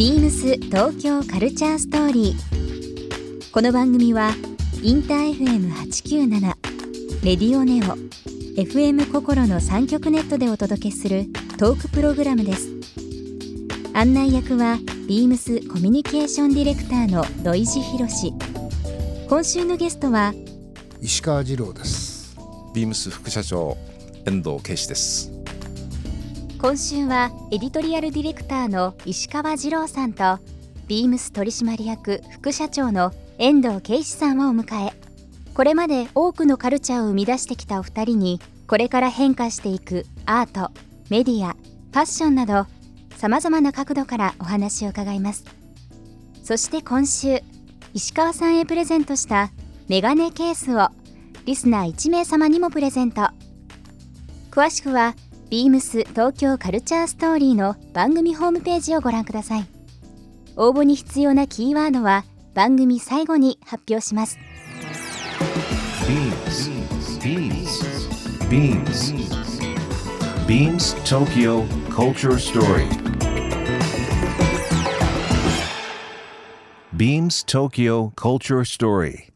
ビームス東京カルチャーストーリー。この番組はインター FM897 レディオネオ FM 心の三極ネットでお届けするトークプログラムです。案内役はビームスコミュニケーションディレクターの土井博志。今週のゲストは石川次郎ですビームス副社長遠藤圭司です今週はエディトリアルディレクターの石川次郎さんとビームス取締役副社長の遠藤圭司さんをお迎え。これまで多くのカルチャーを生み出してきたお二人にこれから変化していくアートメディアファッションなどさまざまな角度からお話を伺います。そして今週石川さんへプレゼントしたメガネケースをリスナー1名様にもプレゼント。詳しくはビームス東京カルチャーストーリーの番組ホームページをご覧ください応募に必要なキーワードは番組最後に発表します BeamsBeamsBeamsTokyo Culture Story Beams Tokyo Culture Story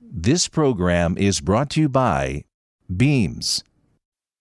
This program is brought to you by Beams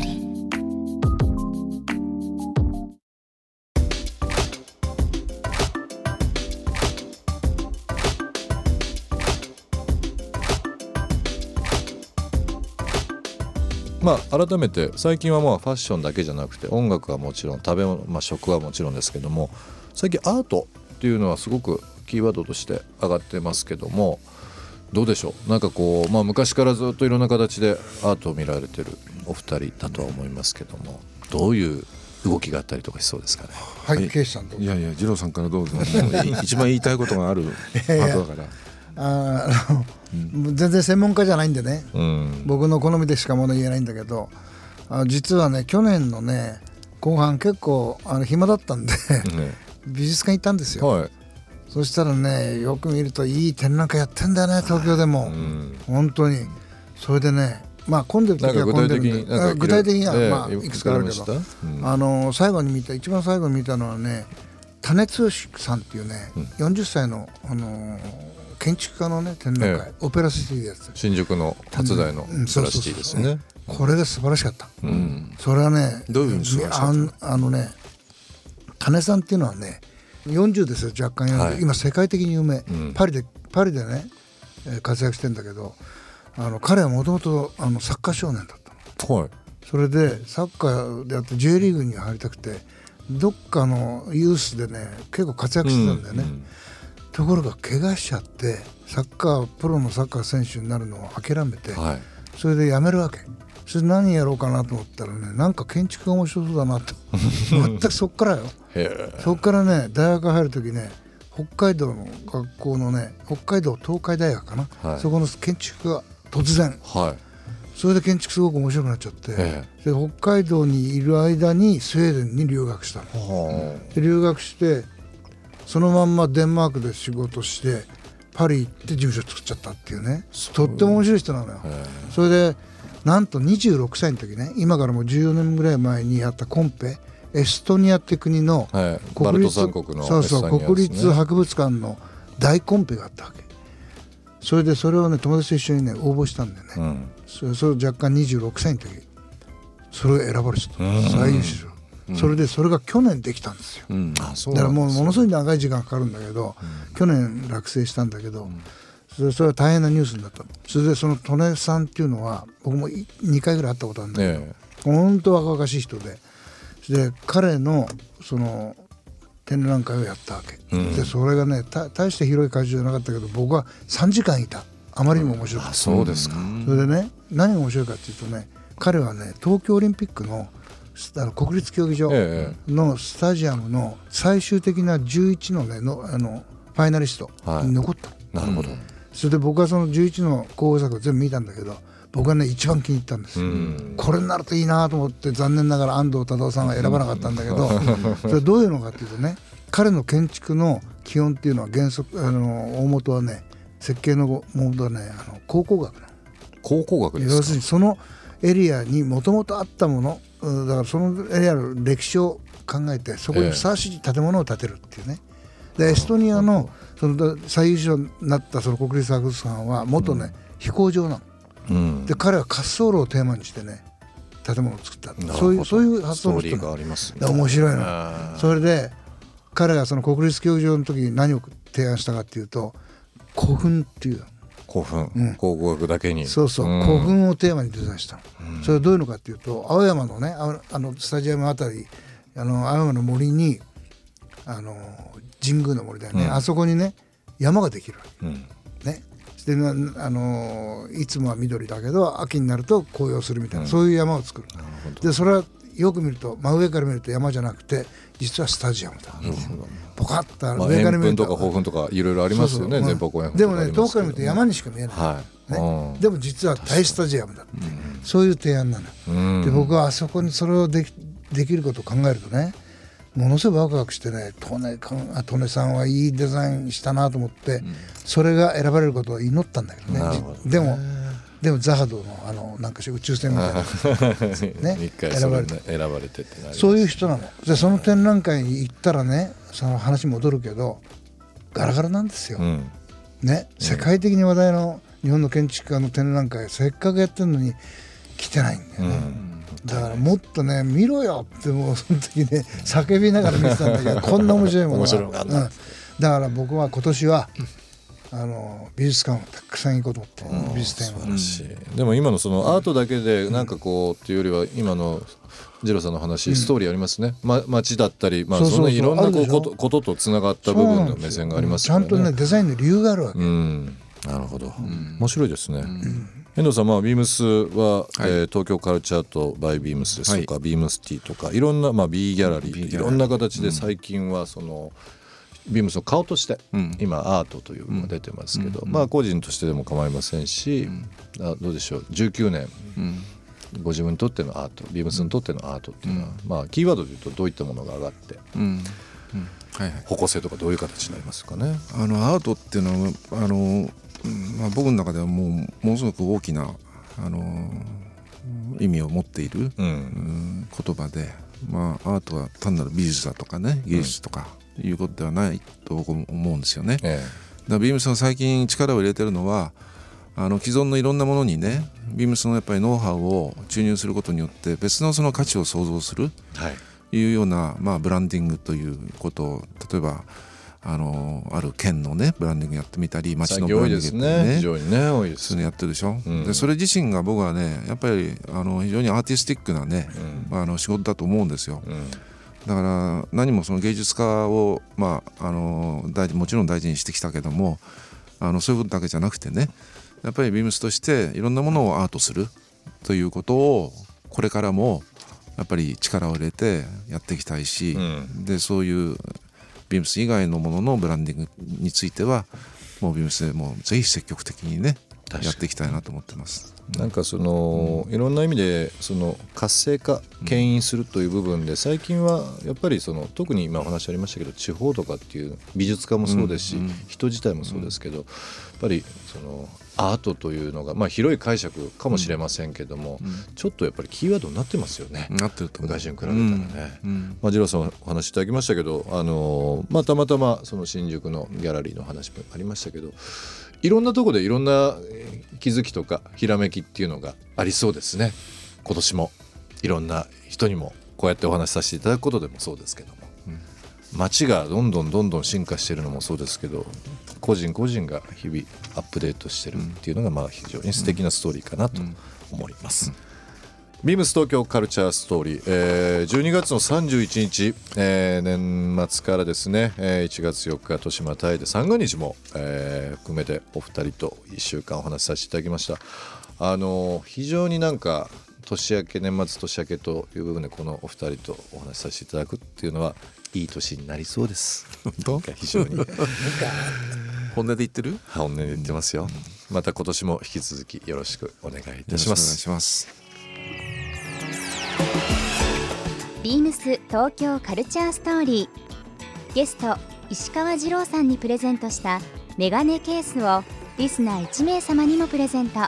ー。まあ改めて最近はまあファッションだけじゃなくて音楽はもちろん食べ物、まあ、食はもちろんですけども最近アートっていうのはすごくキーワードとして上がってますけどもどうでしょう？なんかこう、まあ、昔からずっといろんな形でアートを見られてるお二人だとは思いますけどもどういう動きがあったりとかしそうですかね？はい圭司さんどうぞ。いやいや二郎さんからどうぞ。一番言いたいことがある パートだからあーあの、全然専門家じゃないんでね。うん。僕の好みでしかもの言えないんだけどあ実はね去年のね後半結構あの暇だったんでね。美術館行ったんですよ、はい。そしたらねよく見るといい展覧会やってんだよね東京でも、うん。本当に。それでねまあ混んでる時は混んでるんで具体的には、ええまあ、いくつかあるけど、うん。あの最後に見た一番最後に見たのはね種剛さんっていうね、40歳の、あのー建築家のね展覧会、えオペラシティでやつ新宿の初台のうんプラシティですね。これが素晴らしかった、うん。それはねどういうふうに素晴らしかったあのね種さんっていうのはね40ですよ若干40、はい。今世界的に有名、ん。パリでパリでねえー活躍してんだけどあの彼はもともとサッカー少年だったの。はい。それでサッカーであって J リーグに入りたくてどっかのユースでね結構活躍してたんだよね、ところが怪我しちゃってサッカープロのサッカー選手になるのを諦めて、はい。それで辞めるわけ。それで何やろうかなと思ったらねなんか建築が面白そうだなと。全くそっからよ。そっからね大学入る時ね北海道の学校のね北海道東海大学かな、はい。そこの建築が突然。はい。それで建築すごく面白くなっちゃって、え。で北海道にいる間にスウェーデンに留学したの。はで留学してそのまんまデンマークで仕事してパリ行って事務所作っちゃったっていうね。とっても面白い人なのよ。それでなんと26歳の時ね今からもう14年ぐらい前にやったコンペエストニアって国の国のそうそう国立博物館の大コンペがあったわけ。それでそれをね友達と一緒にね応募したんだよね、うん。それそれ若干26歳の時。それを選ばれちゃった。最優秀。賞、それでそれが去年できたんですよ、だからもうものすごい長い時間かかるんだけど、去年落成したんだけど、それそれは大変なニュースになったの。それでその利根さんっていうのは僕もい2回ぐらい会ったことあるんだけど、え本当若々しい人でで彼のその展覧会をやったわけ、でそれがねた大して広い会場じゃなかったけど僕は3時間いた。あまりにも面白かった、そうですか。それでね何が面白いかっていうとね彼はね東京オリンピックのあの国立競技場えのスタジアムの最終的な11の,、ね、のあのファイナリストに残った。の、なるほど。それで僕はその11の候補作を全部見たんだけど僕はね一番気に入ったんです、これになるといいなと思って残念ながら安藤忠雄さんは選ばなかったんだけどそれどういうのかっていうとね彼の建築の基本っていうのは原則あの大元はね設計の大元はねあの考古学なの。考古学ですか？要するにそのエリアにもともとあったものうんだからそのエリアの歴史を考えてそこにふさわしい建物を建てるっていうね。でエストニアのその最優秀になったその国立博物館は元ね、飛行場なの。うん。で彼は滑走路をテーマにしてね建物を作った。そういうそういう発想の人なの。ありますね。で面白いの。それで彼がその国立競技場の時に何を提案したかっていうと古墳っていう古墳、うん。考古学だけに。そうそう、ん。古墳をテーマにデザインしたの、それはどういうのかっていうと青山のねああのスタジアムあたりあの青山の森にあの神宮の森だよね、うん。あそこにね山ができるね。でなあのいつもは緑だけど秋になると紅葉するみたいな、そういう山を作る。でそれはよく見ると真上から見ると山じゃなくて実はスタジアムだ、ポカッと上から円見ると墳とかとかいろいろありますよね前方後円墳でもね遠くから見ると山にしか見えない、はい、ね。うん。でも実は大スタジアムだって、そういう提案なの、うん。で僕はあそこにそれをできできることを考えるとねものすごいワクワクしてね利根利根さんはいいデザインしたなと思って、それが選ばれることを祈ったんだけどね。でもでもザハドのあのなんかし宇宙船みたいな。ね。一回それ、ね、選選ばれてそういう人なの。でその展覧会に行ったらねその話戻るけどガラガラなんですよ、うん。ね、世界的に話題の日本の建築家の展覧会せっかくやってるのに来てないんだよね、だからもっとね見ろよってもうその時ね叫びながら見てたんだけどこんな面白いものが。うん、だから僕は今年はあの美術館をたくさん行こうと思って、美術展でも今のそのアートだけでなんかこうっていうよりは今のジローさんの話、ストーリーありますね、ま、街だったり、まあ、そうそうそう。そのいろんなことこととつながった部分の目線がありますちゃんとねデザインの理由があるわけ、うん、なるほど、面白いですね。遠藤さん、まあ、ビームスは、えー東京カルチャーとバイビームスですとか、ビームスティとかいろんな、まあ、B ギャラリーいろんな形で最近はその、ビームスの顔として、うん。今アートというのが出てますけど、まあ個人としてでも構いませんし、あどうでしょう？19年うん。ご自分にとってのアートビームスにとってのアートっていうのは、まあキーワードで言うとどういったものが上がってうん。うん。はいはい。方向性とかどういう形になりますかね？あのアートっていうのはあの、うんまあ、僕の中ではもうものすごく大きなあの意味を持っている、ううんん言葉で、まあ、アートは単なる美術だとかね芸術とかいうことではないと思うんですよね。だかえらビームスが最近力を入れてるのはあの既存のいろんなものにねビームスのやっぱりノウハウを注入することによって別のその価値を創造するえはい。いうような、まあ、ブランディングということを例えばあのある県のねブランディングやってみたり町のブランディングですね。非常にね多いです。そういうのやってるでしょ、うん。でそれ自身が僕はねやっぱりあの非常にアーティスティックなね、あの仕事だと思うんですよ。うんだから何もその芸術家を、まあ、あの大事もちろん大事にしてきたけどもあのそういうことだけじゃなくてねやっぱりビームスとしていろんなものをアートするということをこれからもやっぱり力を入れてやっていきたいし、うん。でそういうビームス以外のもののブランディングについてはもうビームスでもうぜひ積極的にねやっていきたいなと思ってます。なんかその、いろんな意味でその活性化牽引するという部分で最近はやっぱりその特に今お話ありましたけど地方とかっていう美術家もそうですし、人自体もそうですけど、やっぱりそのアートというのが、まあ、広い解釈かもしれませんけども、ちょっとやっぱりキーワードになってますよね、なってると昔に比べたらね。うん。まあ、二郎さんお話しいただきましたけど、あのまあ、たまたまその新宿のギャラリーの話もありましたけどいろんなとこでいろんな気づきとかひらめきっていうのがありそうですね。今年もいろんな人にもこうやってお話しさせていただくことでもそうですけども、街がどんどんどんどん進化してるのもそうですけど個人個人が日々アップデートしてるっていうのがまあ非常に素敵なストーリーかなと思います。ビームス東京カルチャーストーリー、えー12月の31日、えー年末からですね、えー1月4日豊島タイで三が日も、えー含めてお二人と1週間お話しさせていただきました。あのー非常になんか年明け年末年明けという部分でこのお二人とお話しさせていただくっていうのはいい年になりそうです。なんか非常に。本音で言ってる？本音で言ってますよ。また今年も引き続きよろしくお願いいたしくお願いします。ビームス東京カルチャーストーリー。ゲスト石川二郎さんにプレゼントしたメガネケースをリスナー1名様にもプレゼント。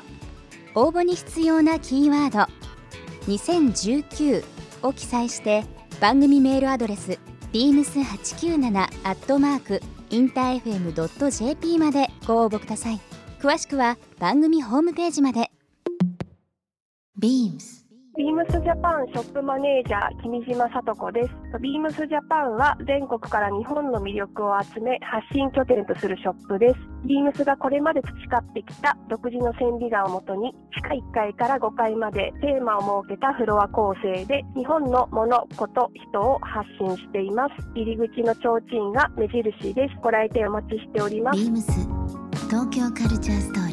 応募に必要なキーワード「2019」を記載して番組メールアドレス beams897-infm.jp までご応募ください。詳しくは番組ホームページまで。Beams ビームスジャパンショップマネージャー君島聡子です。ビームスジャパンは全国から日本の魅力を集め発信拠点とするショップです。ビームスがこれまで培ってきた独自の線美画をもとに地下1階から5階までテーマを設けたフロア構成で日本のもの、こと、人を発信しています。入り口の提灯が目印です。ご来店お待ちしております。Beams 東京カルチャーストーリー